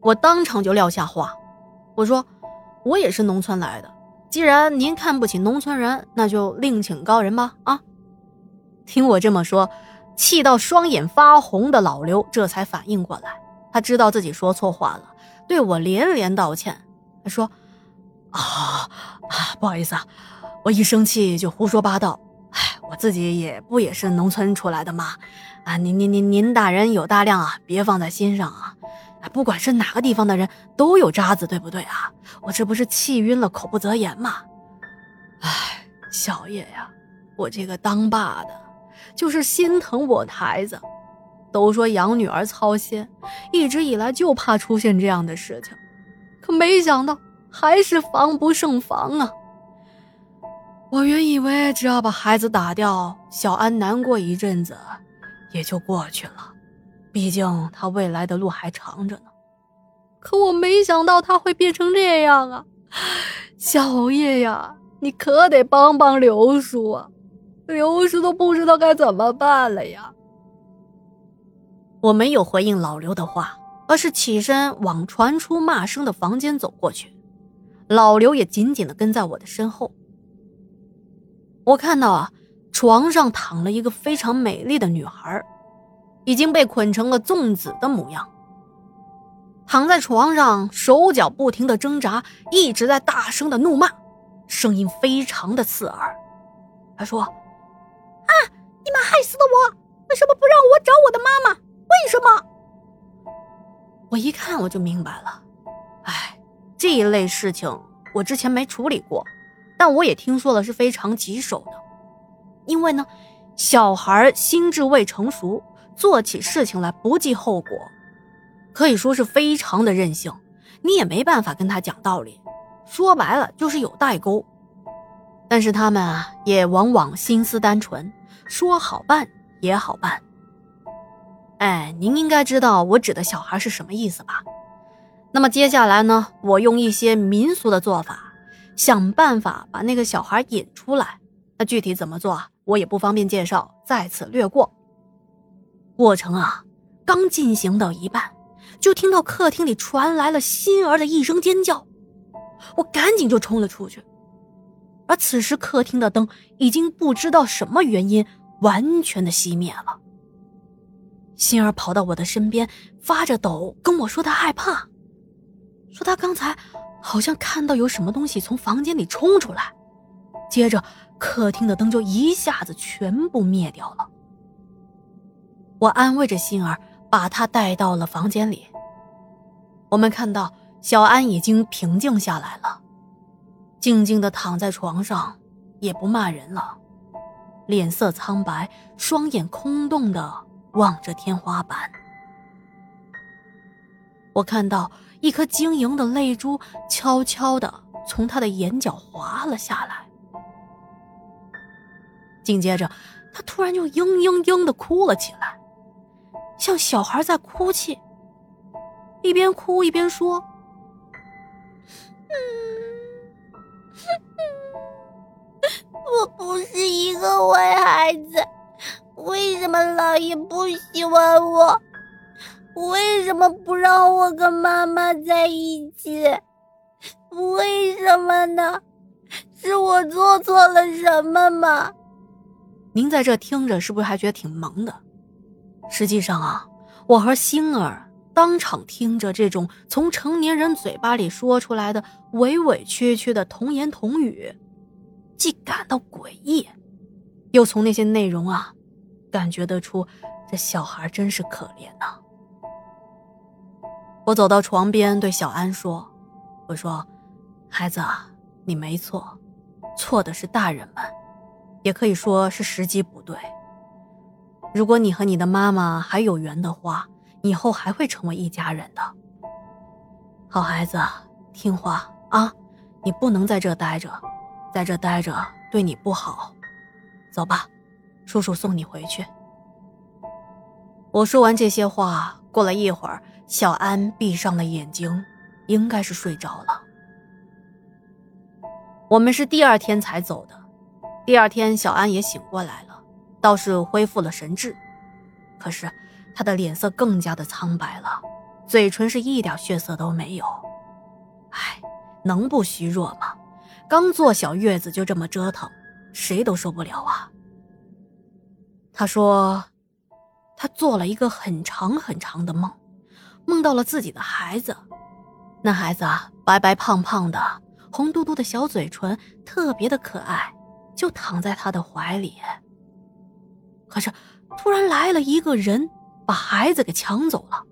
我当场就撂下话，我说：“我也是农村来的，既然您看不起农村人，那就另请高人吧。”啊！听我这么说，气到双眼发红的老刘这才反应过来，他知道自己说错话了，对我连连道歉。他说：“啊啊，不好意思啊，我一生气就胡说八道。哎，我自己也不也是农村出来的吗？啊，您您您您大人有大量啊，别放在心上啊。”不管是哪个地方的人都有渣子，对不对啊？我这不是气晕了，口不择言吗？哎，小叶呀，我这个当爸的，就是心疼我的孩子。都说养女儿操心，一直以来就怕出现这样的事情，可没想到还是防不胜防啊！我原以为只要把孩子打掉，小安难过一阵子，也就过去了。毕竟他未来的路还长着呢，可我没想到他会变成这样啊！小叶呀，你可得帮帮刘叔啊！刘叔都不知道该怎么办了呀。我没有回应老刘的话，而是起身往传出骂声的房间走过去，老刘也紧紧的跟在我的身后。我看到啊，床上躺了一个非常美丽的女孩。已经被捆成了粽子的模样，躺在床上，手脚不停的挣扎，一直在大声的怒骂，声音非常的刺耳。他说：“啊，你们害死了我，为什么不让我找我的妈妈？为什么？”我一看我就明白了，哎，这一类事情我之前没处理过，但我也听说了是非常棘手的，因为呢，小孩心智未成熟。做起事情来不计后果，可以说是非常的任性，你也没办法跟他讲道理，说白了就是有代沟。但是他们啊，也往往心思单纯，说好办也好办。哎，您应该知道我指的小孩是什么意思吧？那么接下来呢，我用一些民俗的做法，想办法把那个小孩引出来。那具体怎么做，我也不方便介绍，在此略过。过程啊，刚进行到一半，就听到客厅里传来了欣儿的一声尖叫，我赶紧就冲了出去。而此时客厅的灯已经不知道什么原因完全的熄灭了。欣儿跑到我的身边，发着抖跟我说她害怕，说她刚才好像看到有什么东西从房间里冲出来，接着客厅的灯就一下子全部灭掉了。我安慰着心儿，把她带到了房间里。我们看到小安已经平静下来了，静静的躺在床上，也不骂人了，脸色苍白，双眼空洞的望着天花板。我看到一颗晶莹的泪珠悄悄的从他的眼角滑了下来，紧接着，他突然就嘤嘤嘤的哭了起来。像小孩在哭泣，一边哭一边说：“我不是一个坏孩子，为什么老爷不喜欢我？为什么不让我跟妈妈在一起？为什么呢？是我做错了什么吗？”您在这听着，是不是还觉得挺萌的？实际上啊，我和星儿当场听着这种从成年人嘴巴里说出来的委委屈屈的童言童语，既感到诡异，又从那些内容啊，感觉得出这小孩真是可怜呐。我走到床边对小安说：“我说，孩子，你没错，错的是大人们，也可以说是时机不对。”如果你和你的妈妈还有缘的话，以后还会成为一家人的。好孩子，听话啊！你不能在这待着，在这待着对你不好。走吧，叔叔送你回去。我说完这些话，过了一会儿，小安闭上了眼睛，应该是睡着了。我们是第二天才走的，第二天小安也醒过来了。倒是恢复了神智，可是他的脸色更加的苍白了，嘴唇是一点血色都没有。唉，能不虚弱吗？刚坐小月子就这么折腾，谁都受不了啊。他说，他做了一个很长很长的梦，梦到了自己的孩子。那孩子啊，白白胖胖的，红嘟嘟的小嘴唇，特别的可爱，就躺在他的怀里。可是，突然来了一个人，把孩子给抢走了，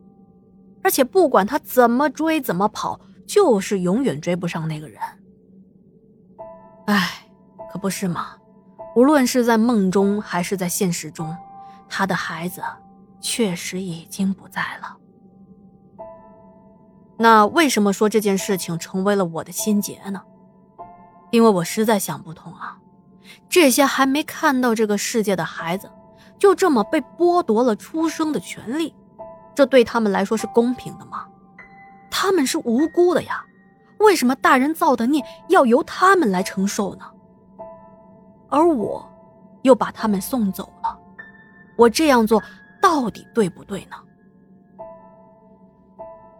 而且不管他怎么追怎么跑，就是永远追不上那个人。唉，可不是吗？无论是在梦中还是在现实中，他的孩子确实已经不在了。那为什么说这件事情成为了我的心结呢？因为我实在想不通啊，这些还没看到这个世界的孩子，就这么被剥夺了出生的权利，这对他们来说是公平的吗？他们是无辜的呀。为什么大人造的孽要由他们来承受呢？而我，又把他们送走了，我这样做到底对不对呢？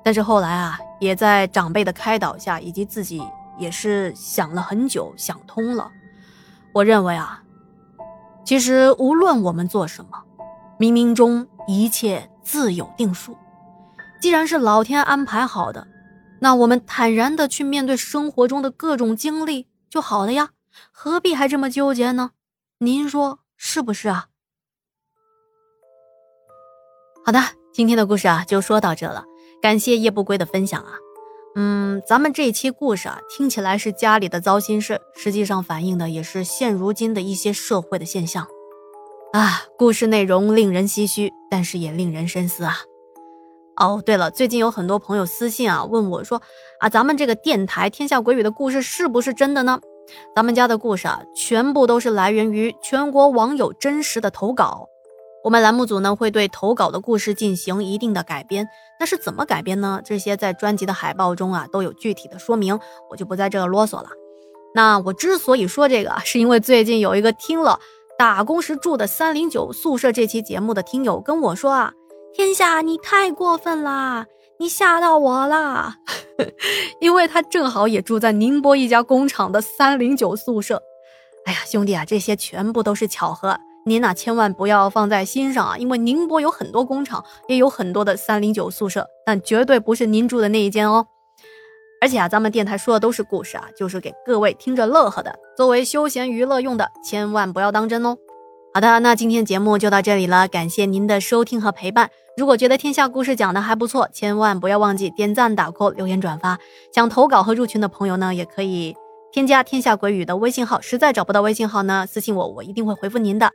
但是后来啊，也在长辈的开导下，以及自己也是想了很久，想通了。我认为啊，其实无论我们做什么，冥冥中一切自有定数。既然是老天安排好的。那我们坦然的去面对生活中的各种经历就好了呀，何必还这么纠结呢？您说是不是啊？好的，今天的故事啊就说到这了，感谢夜不归的分享啊。嗯，咱们这一期故事啊听起来是家里的糟心事，实际上反映的也是现如今的一些社会的现象啊。故事内容令人唏嘘，但是也令人深思啊。哦，对了，最近有很多朋友私信啊，问我说，啊，咱们这个电台《天下鬼语》的故事是不是真的呢？咱们家的故事啊，全部都是来源于全国网友真实的投稿。我们栏目组呢，会对投稿的故事进行一定的改编。那是怎么改编呢？这些在专辑的海报中啊，都有具体的说明，我就不在这啰嗦了。那我之所以说这个，是因为最近有一个听了打工时住的三零九宿舍这期节目的听友跟我说啊。天下，你太过分啦！你吓到我啦，因为他正好也住在宁波一家工厂的三零九宿舍。哎呀，兄弟啊，这些全部都是巧合，您呐千万不要放在心上啊！因为宁波有很多工厂，也有很多的三零九宿舍，但绝对不是您住的那一间哦。而且啊，咱们电台说的都是故事啊，就是给各位听着乐呵的，作为休闲娱乐用的，千万不要当真哦。好的，那今天节目就到这里了，感谢您的收听和陪伴。如果觉得天下故事讲的还不错，千万不要忘记点赞、打 call、留言、转发。想投稿和入群的朋友呢，也可以添加天下鬼语的微信号。实在找不到微信号呢，私信我，我一定会回复您的。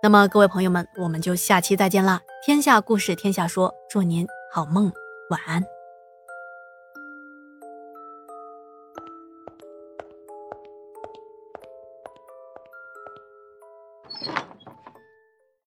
那么各位朋友们，我们就下期再见啦！天下故事，天下说，祝您好梦，晚安。